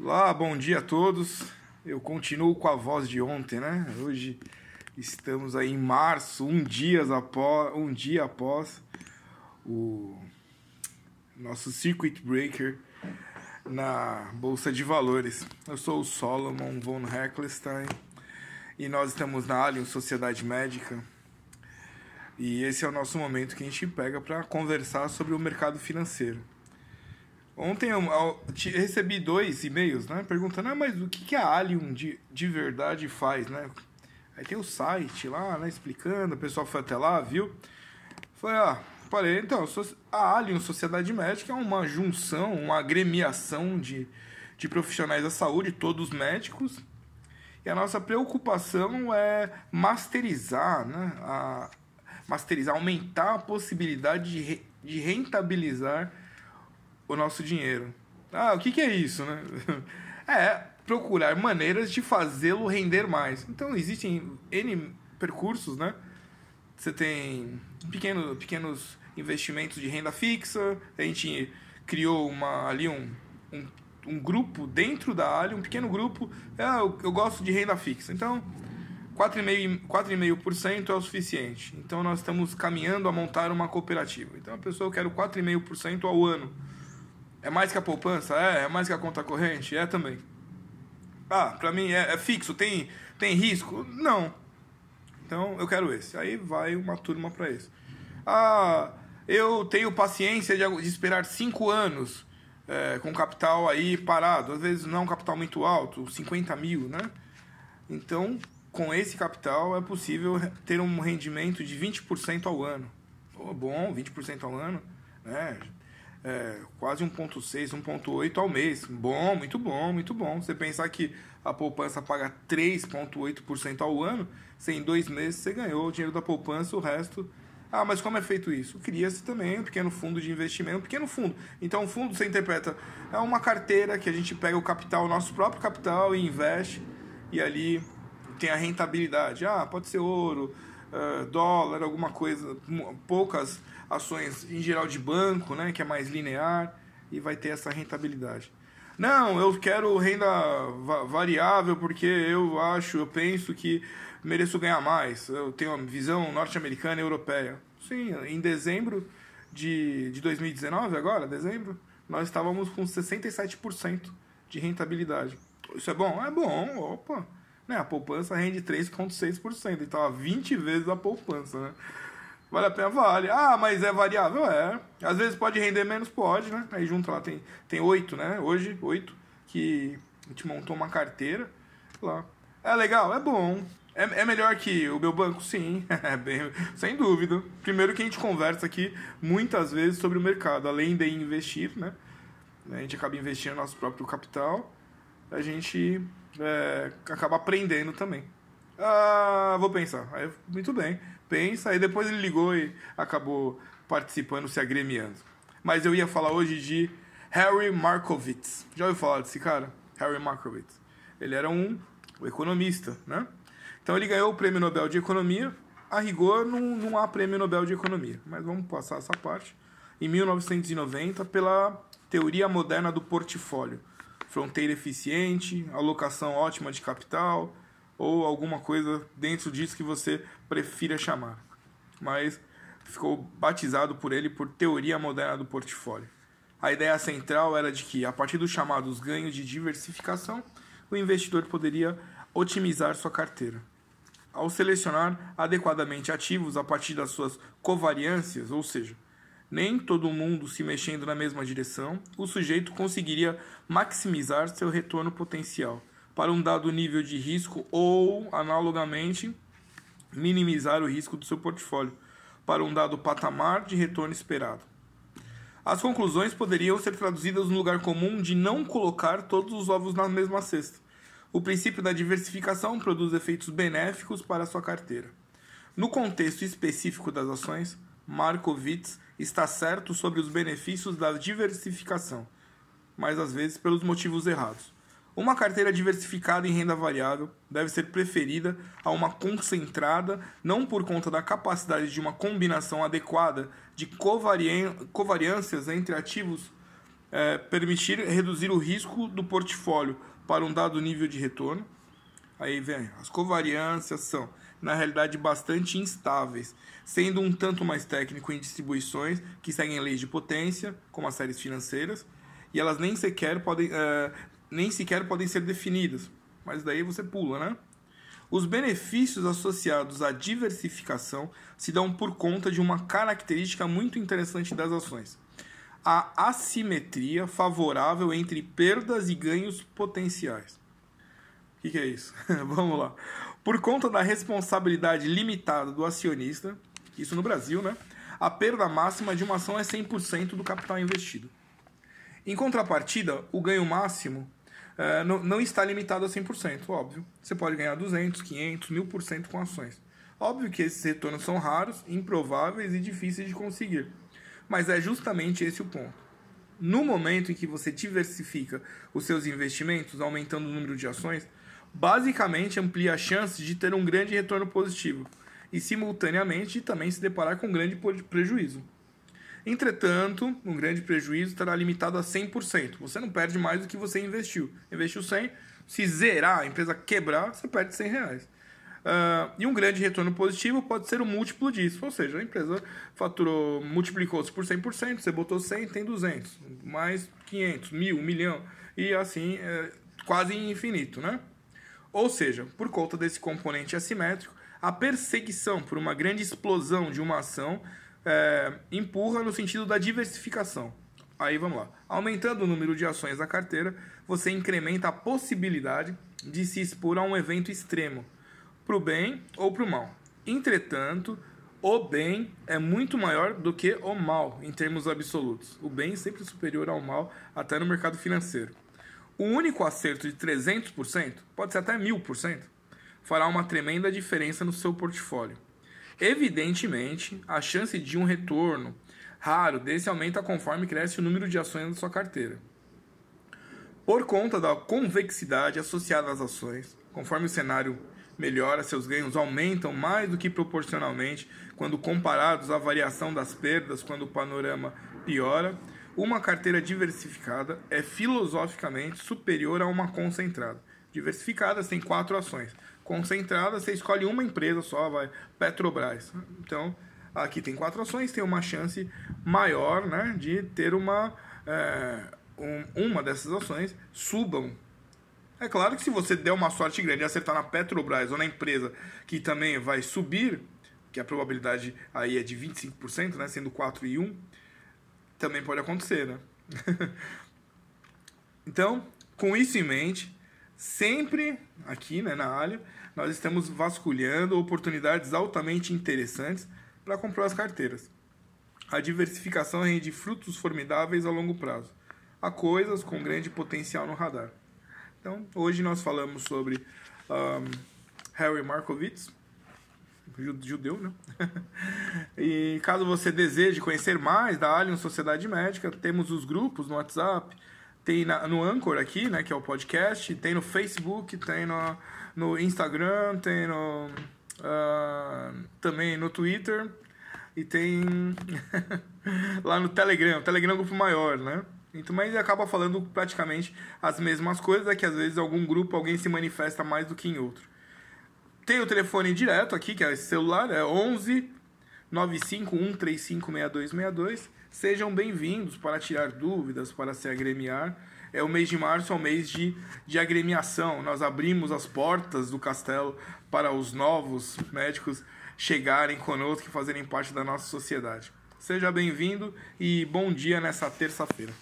Olá, bom dia a todos. Eu continuo com a voz de ontem, né? Hoje estamos aí em março, um dia após, um dia após o nosso circuit breaker na bolsa de valores. Eu sou o Solomon von Heckelstein e nós estamos na Allianz Sociedade Médica. E esse é o nosso momento que a gente pega para conversar sobre o mercado financeiro. Ontem eu, eu, recebi dois e-mails, né? Perguntando, ah, mas o que, que a Allium de, de verdade faz, né? Aí tem o site lá, né? Explicando, o pessoal foi até lá, viu? Falei, ah, falei, então, a Allium Sociedade Médica é uma junção, uma agremiação de, de profissionais da saúde, todos médicos. E a nossa preocupação é masterizar, né? A, masterizar, aumentar a possibilidade de, re, de rentabilizar o nosso dinheiro. Ah, o que, que é isso, né? É procurar maneiras de fazê-lo render mais. Então existem N percursos, né? Você tem pequeno, pequenos investimentos de renda fixa, a gente criou uma, ali um, um, um grupo dentro da Ali, um pequeno grupo, é, eu, eu gosto de renda fixa. Então, 4,5% é o suficiente. Então, nós estamos caminhando a montar uma cooperativa. Então, a pessoa quer 4,5% ao ano. É mais que a poupança? É. É mais que a conta corrente? É também. Ah, pra mim é, é fixo, tem, tem risco? Não. Então eu quero esse. Aí vai uma turma para esse. Ah, eu tenho paciência de, de esperar 5 anos é, com capital aí parado. Às vezes não é um capital muito alto, 50 mil, né? Então, com esse capital é possível ter um rendimento de 20% ao ano. Oh, bom, 20% ao ano, né? É, quase 1,6, 1,8 ao mês. Bom, muito bom, muito bom. Você pensar que a poupança paga 3,8% ao ano, você em dois meses você ganhou o dinheiro da poupança, o resto. Ah, mas como é feito isso? Cria-se também um pequeno fundo de investimento, um pequeno fundo. Então, o fundo você interpreta é uma carteira que a gente pega o capital, o nosso próprio capital e investe, e ali tem a rentabilidade. Ah, pode ser ouro, uh, dólar, alguma coisa, poucas ações em geral de banco, né, que é mais linear e vai ter essa rentabilidade. Não, eu quero renda variável porque eu acho, eu penso que mereço ganhar mais. Eu tenho uma visão norte-americana e europeia. Sim, em dezembro de, de 2019, agora, dezembro, nós estávamos com 67% de rentabilidade. Isso é bom? É bom, opa. Né, a poupança rende 3,6%, então a 20 vezes a poupança, né? Vale a pena? Vale. Ah, mas é variável? É. Às vezes pode render menos? Pode, né? Aí junto lá tem, tem oito, né? Hoje, oito, que a gente montou uma carteira lá. É legal? É bom. É, é melhor que o meu banco? Sim, é bem, sem dúvida. Primeiro que a gente conversa aqui muitas vezes sobre o mercado, além de investir, né? A gente acaba investindo no nosso próprio capital, a gente é, acaba aprendendo também. Ah, vou pensar. Aí, muito bem pensa, aí depois ele ligou e acabou participando, se agremiando. Mas eu ia falar hoje de Harry Markowitz. Já ouviu falar desse cara? Harry Markowitz. Ele era um, economista, né? Então ele ganhou o Prêmio Nobel de Economia. A rigor, não, não há Prêmio Nobel de Economia, mas vamos passar essa parte. Em 1990, pela teoria moderna do portfólio. Fronteira eficiente, alocação ótima de capital, ou alguma coisa dentro disso que você prefira chamar. Mas ficou batizado por ele por teoria moderna do portfólio. A ideia central era de que, a partir dos chamados ganhos de diversificação, o investidor poderia otimizar sua carteira. Ao selecionar adequadamente ativos a partir das suas covariâncias, ou seja, nem todo mundo se mexendo na mesma direção, o sujeito conseguiria maximizar seu retorno potencial para um dado nível de risco ou, analogamente, minimizar o risco do seu portfólio para um dado patamar de retorno esperado. As conclusões poderiam ser traduzidas no lugar comum de não colocar todos os ovos na mesma cesta. O princípio da diversificação produz efeitos benéficos para a sua carteira. No contexto específico das ações, Markowitz está certo sobre os benefícios da diversificação, mas às vezes pelos motivos errados. Uma carteira diversificada em renda variável deve ser preferida a uma concentrada, não por conta da capacidade de uma combinação adequada de covariâncias entre ativos é, permitir reduzir o risco do portfólio para um dado nível de retorno. Aí vem, as covariâncias são, na realidade, bastante instáveis, sendo um tanto mais técnico em distribuições que seguem leis de potência, como as séries financeiras, e elas nem sequer podem, é, nem sequer podem ser definidas, mas daí você pula, né? Os benefícios associados à diversificação se dão por conta de uma característica muito interessante das ações: a assimetria favorável entre perdas e ganhos potenciais. O que, que é isso? Vamos lá. Por conta da responsabilidade limitada do acionista, isso no Brasil, né? A perda máxima de uma ação é 100% do capital investido. Em contrapartida, o ganho máximo é, não, não, está limitado a 100%, óbvio. Você pode ganhar 200, 500, 1000% com ações. Óbvio que esses retornos são raros, improváveis e difíceis de conseguir. Mas é justamente esse o ponto. No momento em que você diversifica os seus investimentos, aumentando o número de ações, basicamente amplia a chance de ter um grande retorno positivo e, simultaneamente, também se deparar com um grande prejuízo. Entretanto, um grande prejuízo estará limitado a 100%. Você não perde mais do que você investiu. Investiu 100, se zerar, a empresa quebrar, você perde 100 reais. Uh, e um grande retorno positivo pode ser o múltiplo disso, ou seja, a empresa faturou, multiplicou-se por 100%, você botou 100, tem 200, mais 500, mil, um milhão, e assim, é quase infinito, né? Ou seja, por conta desse componente assimétrico, a perseguição por uma grande explosão de uma ação é, empurra no sentido da diversificação. Aí vamos lá. Aumentando o número de ações da carteira, você incrementa a possibilidade de se expor a um evento extremo, para o bem ou para o mal. Entretanto, o bem é muito maior do que o mal em termos absolutos. O bem é sempre superior ao mal, até no mercado financeiro. O único acerto de 300%, pode ser até 1000%, fará uma tremenda diferença no seu portfólio. Evidentemente, a chance de um retorno raro desse aumenta conforme cresce o número de ações da sua carteira. Por conta da convexidade associada às ações, conforme o cenário melhora, seus ganhos aumentam mais do que proporcionalmente quando comparados à variação das perdas quando o panorama piora. Uma carteira diversificada é filosoficamente superior a uma concentrada. Diversificada tem quatro ações concentrada, você escolhe uma empresa só, vai Petrobras. Então, aqui tem quatro ações, tem uma chance maior né, de ter uma, é, um, uma dessas ações subam. É claro que se você der uma sorte grande e acertar na Petrobras ou na empresa que também vai subir, que a probabilidade aí é de 25%, né, sendo 4 e 1, também pode acontecer, né? então, com isso em mente, sempre aqui né, na Alho, nós estamos vasculhando oportunidades altamente interessantes para comprar as carteiras. A diversificação rende frutos formidáveis a longo prazo. Há coisas com grande potencial no radar. Então, hoje nós falamos sobre um, Harry Markowitz, judeu, né? e caso você deseje conhecer mais da Alien Sociedade Médica, temos os grupos no WhatsApp, tem na, no Anchor aqui, né, que é o podcast, tem no Facebook, tem no, no Instagram, tem no, uh, também no Twitter e tem lá no Telegram. O Telegram é um grupo maior, né? Então, mas acaba falando praticamente as mesmas coisas, é que às vezes algum grupo alguém se manifesta mais do que em outro. Tem o telefone direto aqui, que é esse celular, é 11 951356262. Sejam bem-vindos para tirar dúvidas, para se agremiar é o mês de março é o mês de, de agremiação. Nós abrimos as portas do castelo para os novos médicos chegarem conosco e fazerem parte da nossa sociedade. Seja bem-vindo e bom dia nessa terça-feira.